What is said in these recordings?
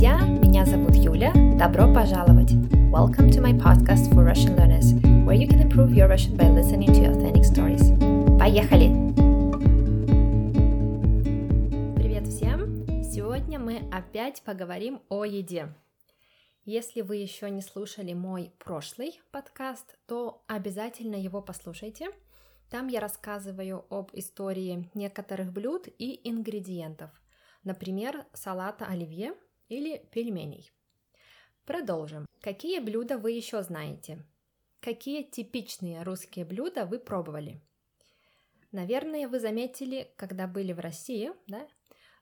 друзья! Меня зовут Юля. Добро пожаловать! Welcome to my podcast for Russian learners, where you can improve your Russian by listening to authentic stories. Поехали! Привет всем! Сегодня мы опять поговорим о еде. Если вы еще не слушали мой прошлый подкаст, то обязательно его послушайте. Там я рассказываю об истории некоторых блюд и ингредиентов, например, салата оливье или пельменей. Продолжим. Какие блюда вы еще знаете? Какие типичные русские блюда вы пробовали? Наверное, вы заметили, когда были в России, да,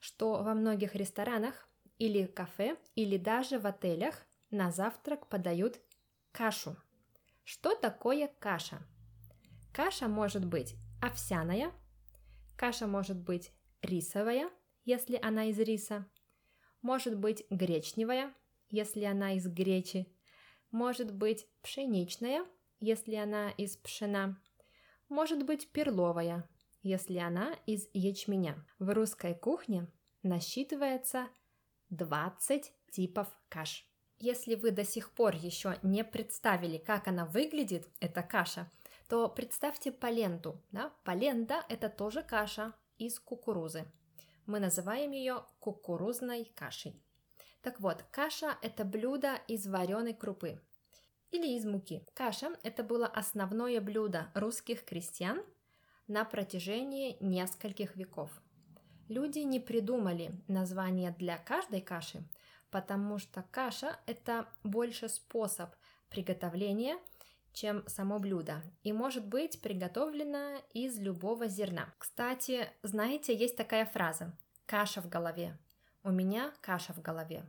что во многих ресторанах или кафе, или даже в отелях на завтрак подают кашу. Что такое каша? Каша может быть овсяная, каша может быть рисовая, если она из риса, может быть гречневая, если она из гречи, может быть пшеничная, если она из пшена, может быть перловая, если она из ячменя. В русской кухне насчитывается 20 типов каш. Если вы до сих пор еще не представили, как она выглядит, эта каша, то представьте поленту. Да? Полента – это тоже каша из кукурузы. Мы называем ее кукурузной кашей. Так вот, каша – это блюдо из вареной крупы или из муки. Каша – это было основное блюдо русских крестьян на протяжении нескольких веков. Люди не придумали название для каждой каши, потому что каша – это больше способ приготовления, чем само блюдо, и может быть приготовлена из любого зерна. Кстати, знаете, есть такая фраза «каша в голове». У меня каша в голове.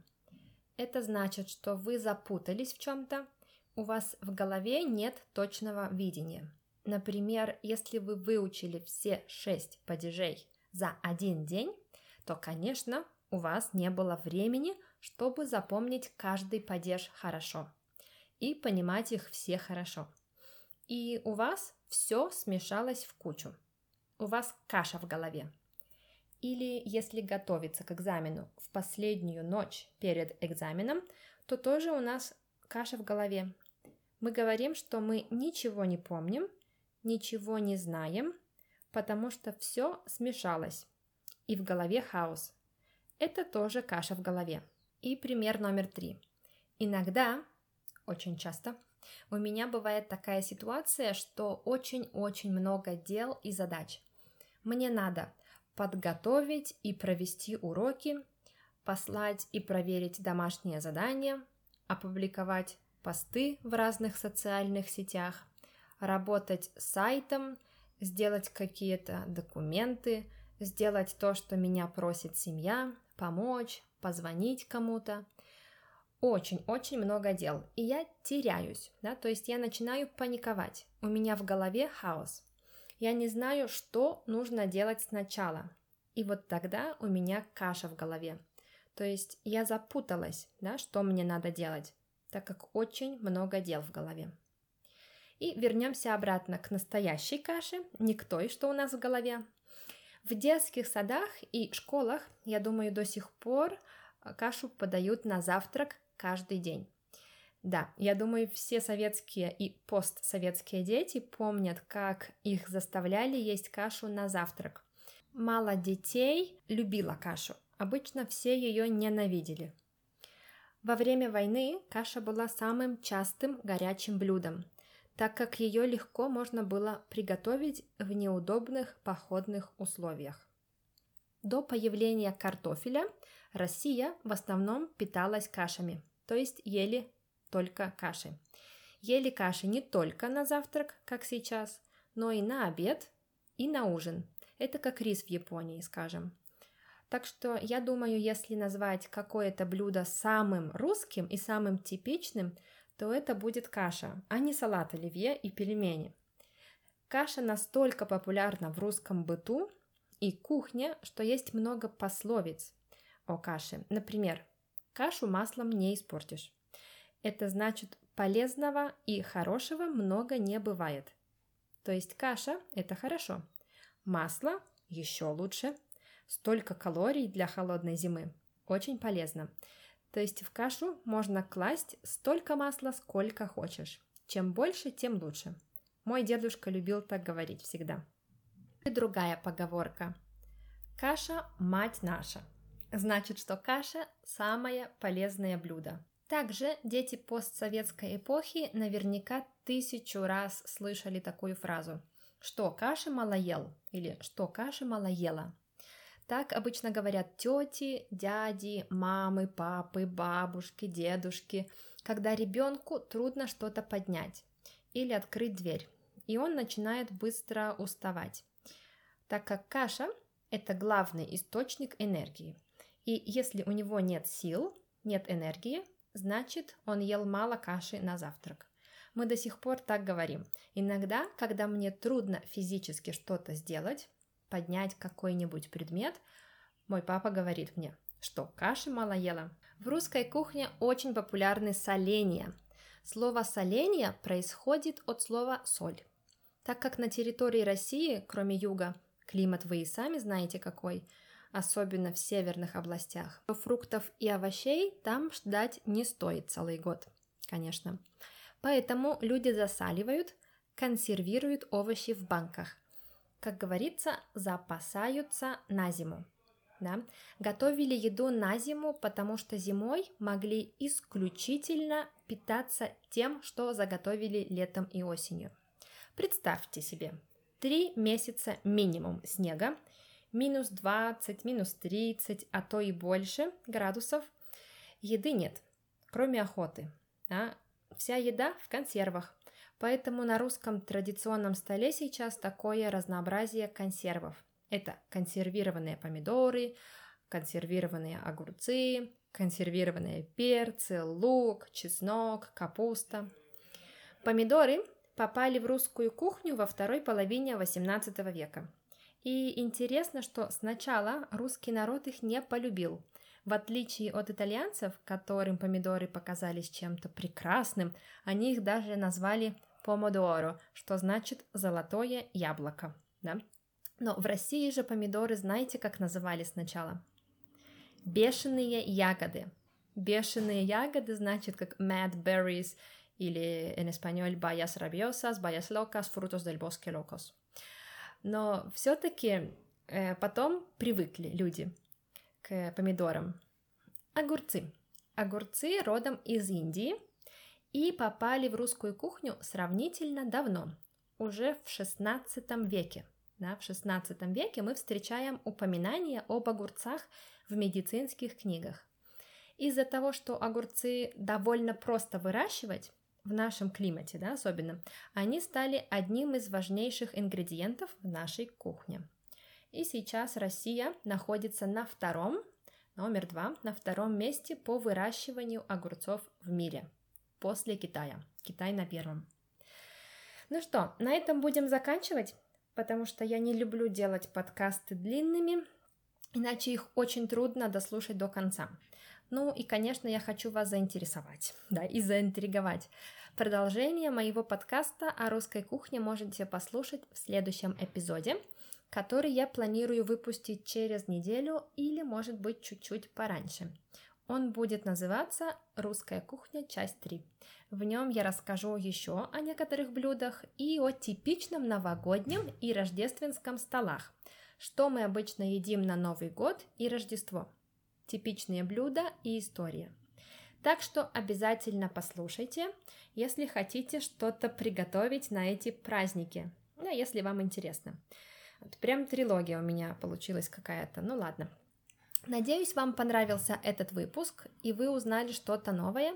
Это значит, что вы запутались в чем-то, у вас в голове нет точного видения. Например, если вы выучили все шесть падежей за один день, то, конечно, у вас не было времени – чтобы запомнить каждый падеж хорошо и понимать их все хорошо. И у вас все смешалось в кучу. У вас каша в голове. Или если готовиться к экзамену в последнюю ночь перед экзаменом, то тоже у нас каша в голове. Мы говорим, что мы ничего не помним, ничего не знаем, потому что все смешалось. И в голове хаос. Это тоже каша в голове. И пример номер три. Иногда, очень часто, у меня бывает такая ситуация, что очень-очень много дел и задач. Мне надо подготовить и провести уроки, послать и проверить домашние задания, опубликовать посты в разных социальных сетях, работать с сайтом, сделать какие-то документы, сделать то, что меня просит семья, помочь, позвонить кому-то. Очень-очень много дел, и я теряюсь, да, то есть я начинаю паниковать. У меня в голове хаос. Я не знаю, что нужно делать сначала. И вот тогда у меня каша в голове. То есть я запуталась, да, что мне надо делать, так как очень много дел в голове. И вернемся обратно к настоящей каше, не к той, что у нас в голове. В детских садах и школах, я думаю, до сих пор кашу подают на завтрак каждый день. Да, я думаю, все советские и постсоветские дети помнят, как их заставляли есть кашу на завтрак. Мало детей любила кашу. Обычно все ее ненавидели. Во время войны каша была самым частым горячим блюдом, так как ее легко можно было приготовить в неудобных походных условиях. До появления картофеля Россия в основном питалась кашами, то есть ели только каши. Ели каши не только на завтрак, как сейчас, но и на обед и на ужин. Это как рис в Японии, скажем. Так что я думаю, если назвать какое-то блюдо самым русским и самым типичным, то это будет каша, а не салат оливье и пельмени. Каша настолько популярна в русском быту и кухне, что есть много пословиц, о каше. Например, кашу маслом не испортишь. Это значит, полезного и хорошего много не бывает. То есть каша – это хорошо. Масло – еще лучше. Столько калорий для холодной зимы. Очень полезно. То есть в кашу можно класть столько масла, сколько хочешь. Чем больше, тем лучше. Мой дедушка любил так говорить всегда. И другая поговорка. Каша – мать наша. Значит, что каша – самое полезное блюдо. Также дети постсоветской эпохи наверняка тысячу раз слышали такую фразу «что каши мало ел» или «что каши мало ела». Так обычно говорят тети, дяди, мамы, папы, бабушки, дедушки, когда ребенку трудно что-то поднять или открыть дверь, и он начинает быстро уставать, так как каша – это главный источник энергии. И если у него нет сил, нет энергии, значит он ел мало каши на завтрак. Мы до сих пор так говорим. Иногда, когда мне трудно физически что-то сделать, поднять какой-нибудь предмет, мой папа говорит мне, что каши мало ела. В русской кухне очень популярны соленья. Слово «соление» происходит от слова «соль». Так как на территории России, кроме юга, климат вы и сами знаете какой, особенно в северных областях, то фруктов и овощей там ждать не стоит целый год, конечно. Поэтому люди засаливают, консервируют овощи в банках – как говорится, запасаются на зиму. Да? Готовили еду на зиму, потому что зимой могли исключительно питаться тем, что заготовили летом и осенью. Представьте себе, три месяца минимум снега, минус 20, минус 30, а то и больше градусов. Еды нет, кроме охоты. Да? Вся еда в консервах. Поэтому на русском традиционном столе сейчас такое разнообразие консервов. Это консервированные помидоры, консервированные огурцы, консервированные перцы, лук, чеснок, капуста. Помидоры попали в русскую кухню во второй половине XVIII века. И интересно, что сначала русский народ их не полюбил. В отличие от итальянцев, которым помидоры показались чем-то прекрасным, они их даже назвали помодоро, что значит золотое яблоко. Да? Но в России же помидоры знаете, как называли сначала? Бешеные ягоды. Бешеные ягоды значит как mad berries или en español bayas rabiosas, bayas locas, frutos del bosque locos. Но все-таки э, потом привыкли люди к помидорам. Огурцы. Огурцы родом из Индии – и попали в русскую кухню сравнительно давно, уже в XVI веке. Да, в XVI веке мы встречаем упоминания об огурцах в медицинских книгах. Из-за того, что огурцы довольно просто выращивать, в нашем климате, да, особенно, они стали одним из важнейших ингредиентов в нашей кухне. И сейчас Россия находится на втором, номер два, на втором месте по выращиванию огурцов в мире – после Китая. Китай на первом. Ну что, на этом будем заканчивать, потому что я не люблю делать подкасты длинными, иначе их очень трудно дослушать до конца. Ну и, конечно, я хочу вас заинтересовать, да, и заинтриговать. Продолжение моего подкаста о русской кухне можете послушать в следующем эпизоде, который я планирую выпустить через неделю или, может быть, чуть-чуть пораньше. Он будет называться «Русская кухня. Часть 3». В нем я расскажу еще о некоторых блюдах и о типичном новогоднем и рождественском столах, что мы обычно едим на Новый год и Рождество, типичные блюда и история. Так что обязательно послушайте, если хотите что-то приготовить на эти праздники, ну, если вам интересно. Вот прям трилогия у меня получилась какая-то, ну ладно. Надеюсь, вам понравился этот выпуск и вы узнали что-то новое.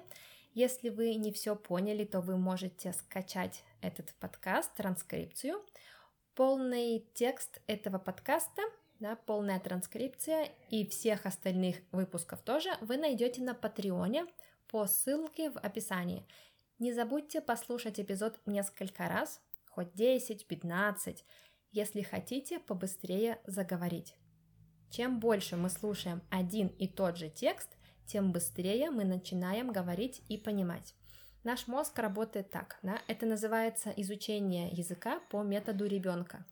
Если вы не все поняли, то вы можете скачать этот подкаст, транскрипцию. Полный текст этого подкаста, да, полная транскрипция и всех остальных выпусков тоже вы найдете на Патреоне по ссылке в описании. Не забудьте послушать эпизод несколько раз, хоть 10-15, если хотите побыстрее заговорить. Чем больше мы слушаем один и тот же текст, тем быстрее мы начинаем говорить и понимать. Наш мозг работает так, да? это называется изучение языка по методу ребенка.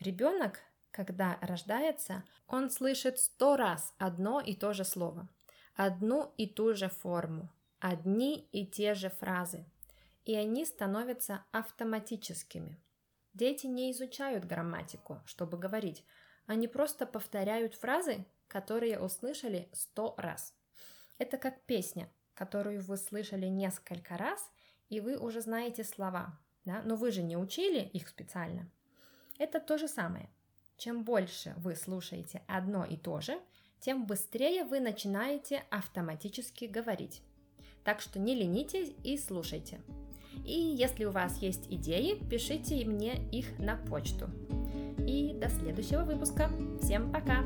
Ребенок, когда рождается, он слышит сто раз одно и то же слово. одну и ту же форму, одни и те же фразы, и они становятся автоматическими. Дети не изучают грамматику, чтобы говорить, они просто повторяют фразы, которые услышали сто раз. Это как песня, которую вы слышали несколько раз, и вы уже знаете слова, да? но вы же не учили их специально. Это то же самое. Чем больше вы слушаете одно и то же, тем быстрее вы начинаете автоматически говорить. Так что не ленитесь и слушайте. И если у вас есть идеи, пишите мне их на почту. И до следующего выпуска. Всем пока!